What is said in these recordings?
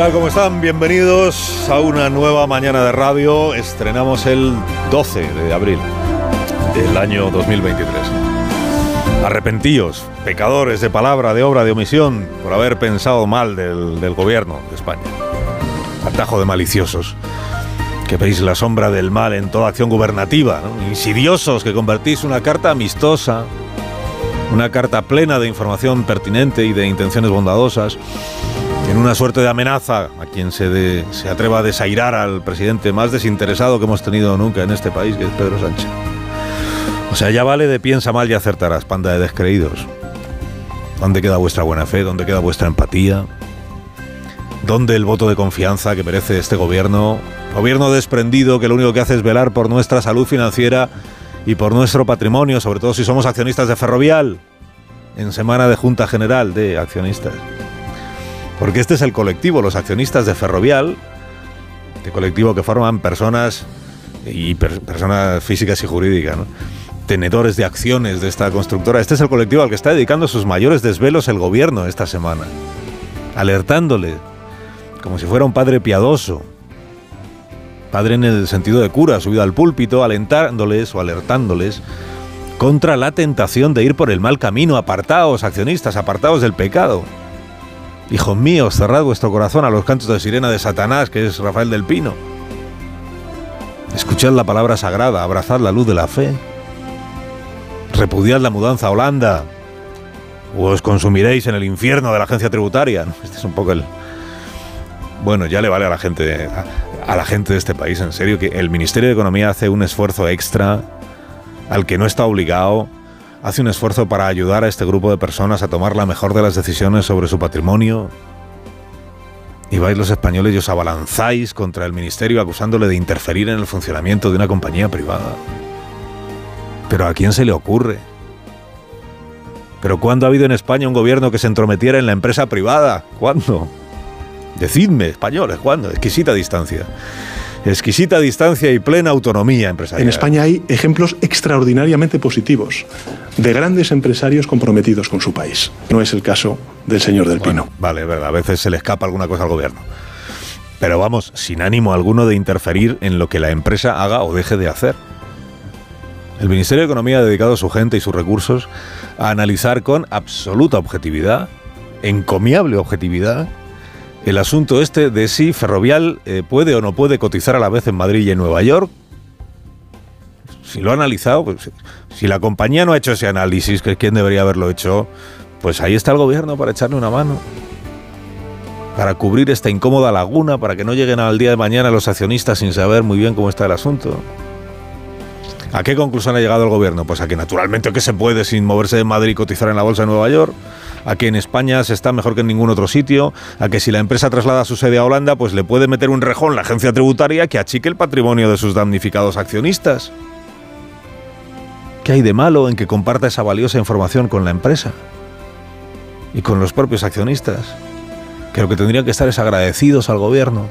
tal? ¿Cómo están? Bienvenidos a una nueva mañana de radio. Estrenamos el 12 de abril del año 2023. Arrepentíos, pecadores de palabra, de obra, de omisión, por haber pensado mal del, gobierno de España. Atajo de maliciosos que veis la sombra del mal en toda acción gubernativa, insidiosos que convertís una carta amistosa, una carta plena de información pertinente y de intenciones bondadosas, en una suerte de amenaza a quien se, se atreva a desairar al presidente más desinteresado que hemos tenido nunca en este país, que es Pedro Sánchez. O sea, ya vale de piensa mal y acertarás, panda de descreídos. ¿Dónde queda vuestra buena fe? ¿Dónde queda vuestra empatía? ¿Dónde el voto de confianza que merece este gobierno? Gobierno desprendido que lo único que hace es velar por nuestra salud financiera y por nuestro patrimonio, sobre todo si somos accionistas de Ferrovial, en semana de Junta General de Accionistas. Porque este es el colectivo, los accionistas de Ferrovial, este colectivo que forman personas y per- personas físicas y jurídicas, tenedores de acciones de esta constructora. Este es el colectivo al que está dedicando sus mayores desvelos el gobierno esta semana, alertándole, como si fuera un padre piadoso, padre en el sentido de cura, subido al púlpito, alentándoles o alertándoles contra la tentación de ir por el mal camino. Apartaos, accionistas, apartaos del pecado. Hijos míos, cerrad vuestro corazón a los cantos de sirena de Satanás, que es Rafael del Pino. Escuchad la palabra sagrada, abrazad la luz de la fe. Repudiad la mudanza a Holanda, o os consumiréis en el infierno de la agencia tributaria. Este es un poco el... Bueno, ya le vale a la gente, a la gente de este país, en serio, que el Ministerio de Economía hace un esfuerzo extra al que no está obligado, hace un esfuerzo para ayudar a este grupo de personas a tomar la mejor de las decisiones sobre su patrimonio. Y vais los españoles y os abalanzáis contra el ministerio acusándole de interferir en el funcionamiento de una compañía privada. Pero ¿a quién se le ocurre? ¿Pero cuándo ha habido en España un gobierno que se entrometiera en la empresa privada? ¿Cuándo? Decidme, españoles, ¿cuándo? Exquisita distancia. Exquisita distancia y plena autonomía empresarial. En España hay ejemplos extraordinariamente positivos de grandes empresarios comprometidos con su país. No es el caso del señor del Pino. Bueno, vale, verdad, a veces se le escapa alguna cosa al gobierno. Pero vamos, sin ánimo alguno de interferir en lo que la empresa haga o deje de hacer. El Ministerio de Economía ha dedicado su gente y sus recursos a analizar con absoluta objetividad, encomiable objetividad, el asunto este de si Ferrovial eh, puede o no puede cotizar a la vez en Madrid y en Nueva York. Si lo ha analizado, pues, si la compañía no ha hecho ese análisis, que es quien debería haberlo hecho, pues ahí está el gobierno para echarle una mano. Para cubrir esta incómoda laguna, para que no lleguen al día de mañana los accionistas sin saber muy bien cómo está el asunto. ¿A qué conclusión ha llegado el gobierno? Pues a que naturalmente que se puede sin moverse de Madrid y cotizar en la bolsa de Nueva York, a que en España se está mejor que en ningún otro sitio, a que si la empresa traslada su sede a Holanda, pues le puede meter un rejón la agencia tributaria que achique el patrimonio de sus damnificados accionistas. ¿Qué hay de malo en que comparta esa valiosa información con la empresa? Y con los propios accionistas, que lo que tendrían que estar es agradecidos al gobierno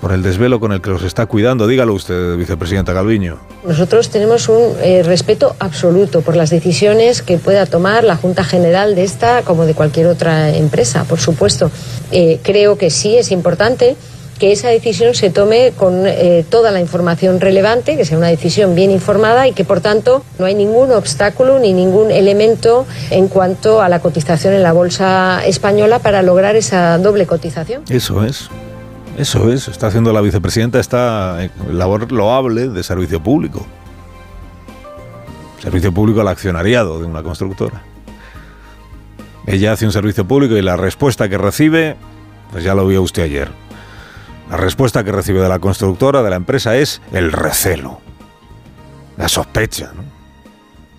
por el desvelo con el que los está cuidando. Dígalo usted, vicepresidenta Calviño. Nosotros tenemos un eh, respeto absoluto por las decisiones que pueda tomar la Junta General de esta como de cualquier otra empresa, por supuesto. Eh, creo que sí es importante que esa decisión se tome con eh, toda la información relevante, que sea una decisión bien informada y que, por tanto, no hay ningún obstáculo ni ningún elemento en cuanto a la cotización en la bolsa española para lograr esa doble cotización. Eso es. Eso es. Está haciendo la vicepresidenta esta labor loable de servicio público. Servicio público al accionariado de una constructora. Ella hace un servicio público y la respuesta que recibe, pues ya lo vio usted ayer. La respuesta que recibe de la constructora, de la empresa, es el recelo. La sospecha, ¿no?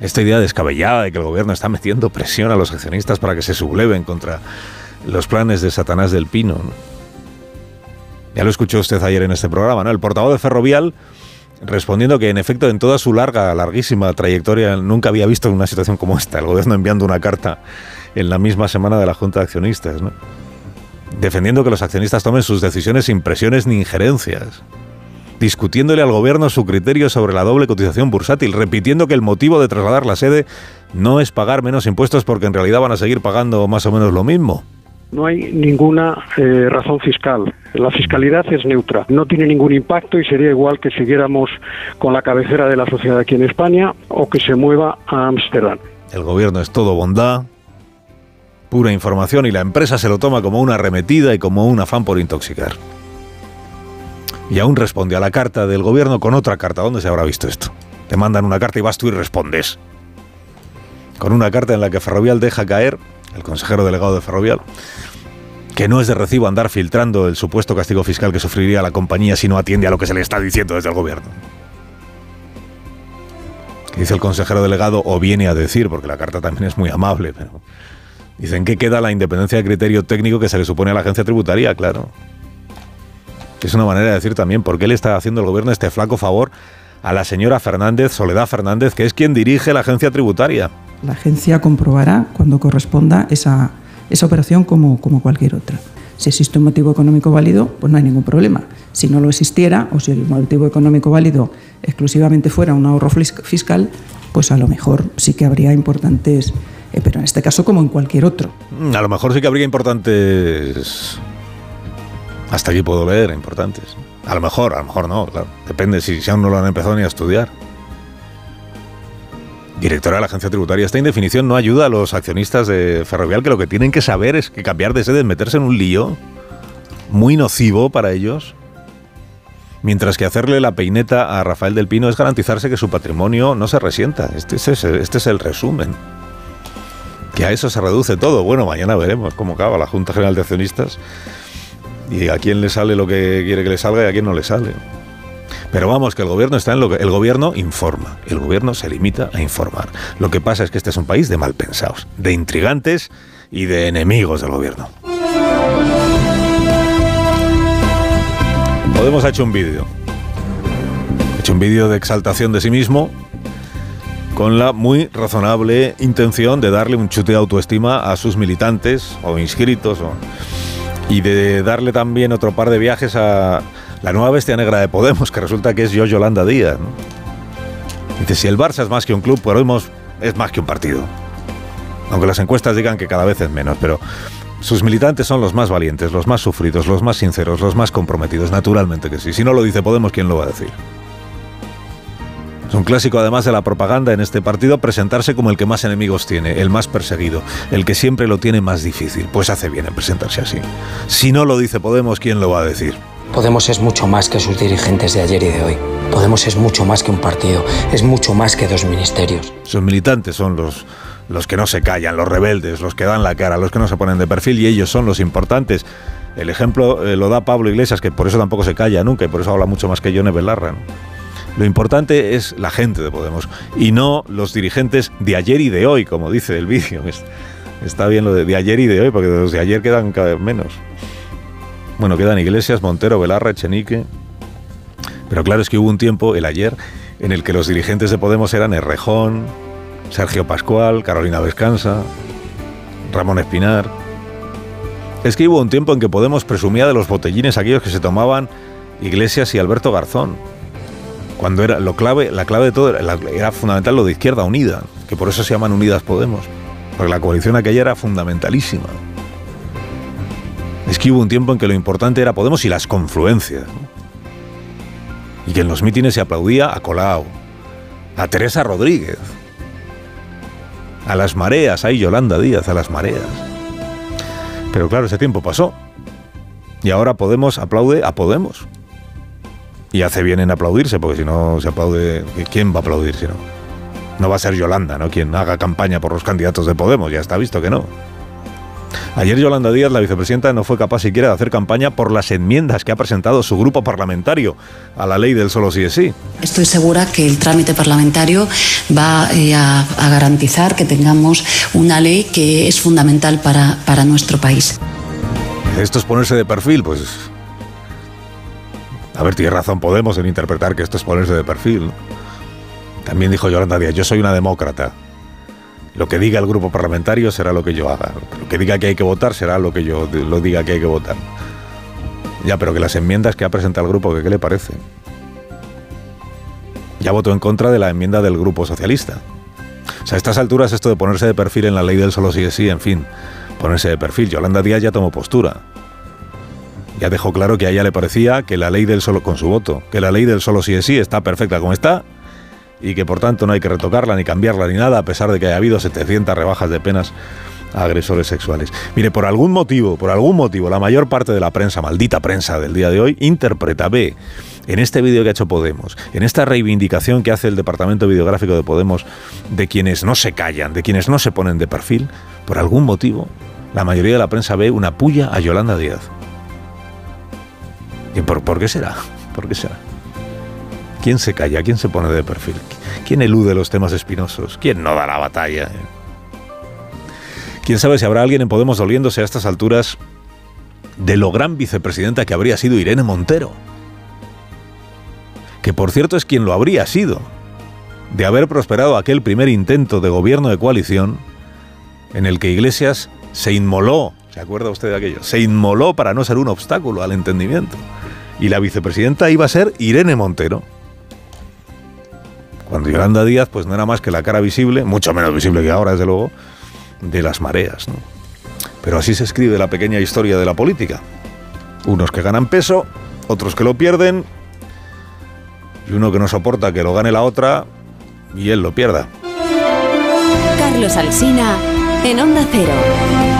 Esta idea descabellada de que el gobierno está metiendo presión a los accionistas para que se subleven contra los planes de Satanás del Pino. ¿no? Ya lo escuchó usted ayer en este programa, ¿no? El portavoz de Ferrovial respondiendo que en efecto en toda su larga, larguísima trayectoria nunca había visto una situación como esta, el gobierno enviando una carta en la misma semana de la Junta de Accionistas, ¿no? defendiendo que los accionistas tomen sus decisiones sin presiones ni injerencias, discutiéndole al gobierno su criterio sobre la doble cotización bursátil, repitiendo que el motivo de trasladar la sede no es pagar menos impuestos porque en realidad van a seguir pagando más o menos lo mismo. no hay ninguna eh, razón fiscal. La fiscalidad es neutra, no tiene ningún impacto y sería igual que siguiéramos con la cabecera de la sociedad aquí en España o que se mueva a Ámsterdam. El gobierno es todo bondad, pura información y la empresa se lo toma como una arremetida y como un afán por intoxicar. Y aún responde a la carta del gobierno con otra carta. ¿Dónde se habrá visto esto? Te mandan una carta y vas tú y respondes. Con una carta en la que Ferrovial deja caer, el consejero delegado de Ferrovial, que no es de recibo andar filtrando el supuesto castigo fiscal que sufriría la compañía si no atiende a lo que se le está diciendo desde el gobierno. Dice el consejero delegado, o viene a decir, porque la carta también es muy amable, pero dicen que queda la independencia de criterio técnico que se le supone a la agencia tributaria, claro. Es una manera de decir también por qué le está haciendo el gobierno este flaco favor a la señora Fernández, Soledad Fernández, que es quien dirige la agencia tributaria. La agencia comprobará cuando corresponda esa, esa operación como, como cualquier otra. Si existe un motivo económico válido, pues no hay ningún problema. Si no lo existiera, o si el motivo económico válido exclusivamente fuera un ahorro fiscal, pues a lo mejor sí que habría importantes, eh, pero en este caso como en cualquier otro. Mm, a lo mejor sí que habría importantes hasta aquí puedo leer, importantes. A lo mejor, a lo mejor no, claro. Depende si, aún no lo han empezado ni a estudiar. Directora de la agencia tributaria, esta indefinición no ayuda a los accionistas de Ferrovial, que lo que tienen que saber es que cambiar de sede es meterse en un lío muy nocivo para ellos. Mientras que hacerle la peineta a Rafael del Pino es garantizarse que su patrimonio no se resienta. Este es, este es el resumen. Que a eso se reduce todo. Bueno, mañana veremos cómo acaba la Junta General de Accionistas y a quién le sale lo que quiere que le salga y a quién no le sale. Pero vamos, que el gobierno está en lo que. El gobierno informa. El gobierno se limita a informar. Lo que pasa es que este es un país de mal pensados, de intrigantes y de enemigos del gobierno. Podemos ha hecho un vídeo. Hecho un vídeo de exaltación de sí mismo con la muy razonable intención de darle un chute de autoestima a sus militantes o inscritos y de darle también otro par de viajes a la nueva bestia negra de Podemos, que resulta que es yo Yolanda Díaz. Dice, si el Barça es más que un club, Podemos es más que un partido. Aunque las encuestas digan que cada vez es menos, pero sus militantes son los más valientes, los más sufridos, los más sinceros, los más comprometidos, naturalmente que sí. Si no lo dice Podemos, ¿quién lo va a decir? Es un clásico además de la propaganda en este partido presentarse como el que más enemigos tiene, el más perseguido, el que siempre lo tiene más difícil. Pues hace bien en presentarse así. Si no lo dice Podemos, ¿quién lo va a decir? Podemos es mucho más que sus dirigentes de ayer y de hoy. Podemos es mucho más que un partido, es mucho más que dos ministerios. Sus militantes son los, los que no se callan, los rebeldes, los que dan la cara, los que no se ponen de perfil y ellos son los importantes. El ejemplo eh, lo da Pablo Iglesias, que por eso tampoco se calla nunca y por eso habla mucho más que Yone Belarra. Lo importante es la gente de Podemos y no los dirigentes de ayer y de hoy, como dice el vídeo. Está bien lo de, ayer y de hoy, porque los de ayer quedan cada vez menos. Bueno, quedan Iglesias, Montero, Velarra, Echenique. Pero claro, es que hubo un tiempo, el ayer, en el que los dirigentes de Podemos eran Errejón, Sergio Pascual, Carolina Vescanza, Ramón Espinar. Es que hubo un tiempo en que Podemos presumía de los botellines aquellos que se tomaban Iglesias y Alberto Garzón cuando era lo clave, la clave de todo era, fundamental lo de Izquierda Unida, que por eso se llaman Unidas Podemos, porque la coalición aquella era fundamentalísima. Es que hubo un tiempo en que lo importante era Podemos y las confluencias. Y que en los mítines se aplaudía a Colau, a Teresa Rodríguez, a las mareas, ahí Yolanda Díaz, a las mareas. Pero claro, ese tiempo pasó. Y ahora Podemos aplaude a Podemos. Y hace bien en aplaudirse, porque si no se aplaude, ¿quién va a aplaudir si no? No va a ser Yolanda, ¿no? Quien haga campaña por los candidatos de Podemos, ya está visto que no. Ayer Yolanda Díaz, la vicepresidenta, no fue capaz siquiera de hacer campaña por las enmiendas que ha presentado su grupo parlamentario a la ley del solo sí es sí. Estoy segura que el trámite parlamentario va eh, a, garantizar que tengamos una ley que es fundamental para, para nuestro país. Esto es ponerse de perfil, pues a ver, tiene razón Podemos en interpretar que esto es ponerse de perfil. También dijo Yolanda Díaz, yo soy una demócrata. Lo que diga el grupo parlamentario será lo que yo haga. Lo que diga que hay que votar será lo que yo lo diga que hay que votar. Ya, pero que las enmiendas que ha presentado el grupo, ¿qué le parece? Ya votó en contra de la enmienda del grupo socialista. O sea, a estas alturas esto de ponerse de perfil en la ley del solo sí es sí, en fin, ponerse de perfil. Yolanda Díaz ya tomó postura. Ya dejó claro que a ella le parecía que la ley del solo, con su voto, que la ley del solo sí es sí está perfecta como está y que por tanto no hay que retocarla ni cambiarla ni nada, a pesar de que haya habido 700 rebajas de penas a agresores sexuales. Mire, por algún motivo, por algún motivo, la mayor parte de la prensa, maldita prensa del día de hoy, interpreta, ve, en este vídeo que ha hecho Podemos, en esta reivindicación que hace el Departamento Videográfico de Podemos de quienes no se callan, de quienes no se ponen de perfil, por algún motivo, la mayoría de la prensa ve una puya a Yolanda Díaz. ¿Y por, por qué será? ¿Por qué será? ¿Quién se calla? ¿Quién se pone de perfil? ¿Quién elude los temas espinosos? ¿Quién no da la batalla? ¿Quién sabe si habrá alguien en Podemos doliéndose a estas alturas de lo gran vicepresidenta que habría sido Irene Montero? Que por cierto es quien lo habría sido, de haber prosperado aquel primer intento de gobierno de coalición en el que Iglesias se inmoló, ¿se acuerda usted de aquello? Se inmoló para no ser un obstáculo al entendimiento. Y la vicepresidenta iba a ser Irene Montero. Cuando Yolanda Díaz pues no era más que la cara visible, mucho menos visible que ahora desde luego, de las mareas. Pero así se escribe la pequeña historia de la política. Unos que ganan peso, otros que lo pierden, y uno que no soporta que lo gane la otra y él lo pierda. Carlos Alsina en Onda Cero.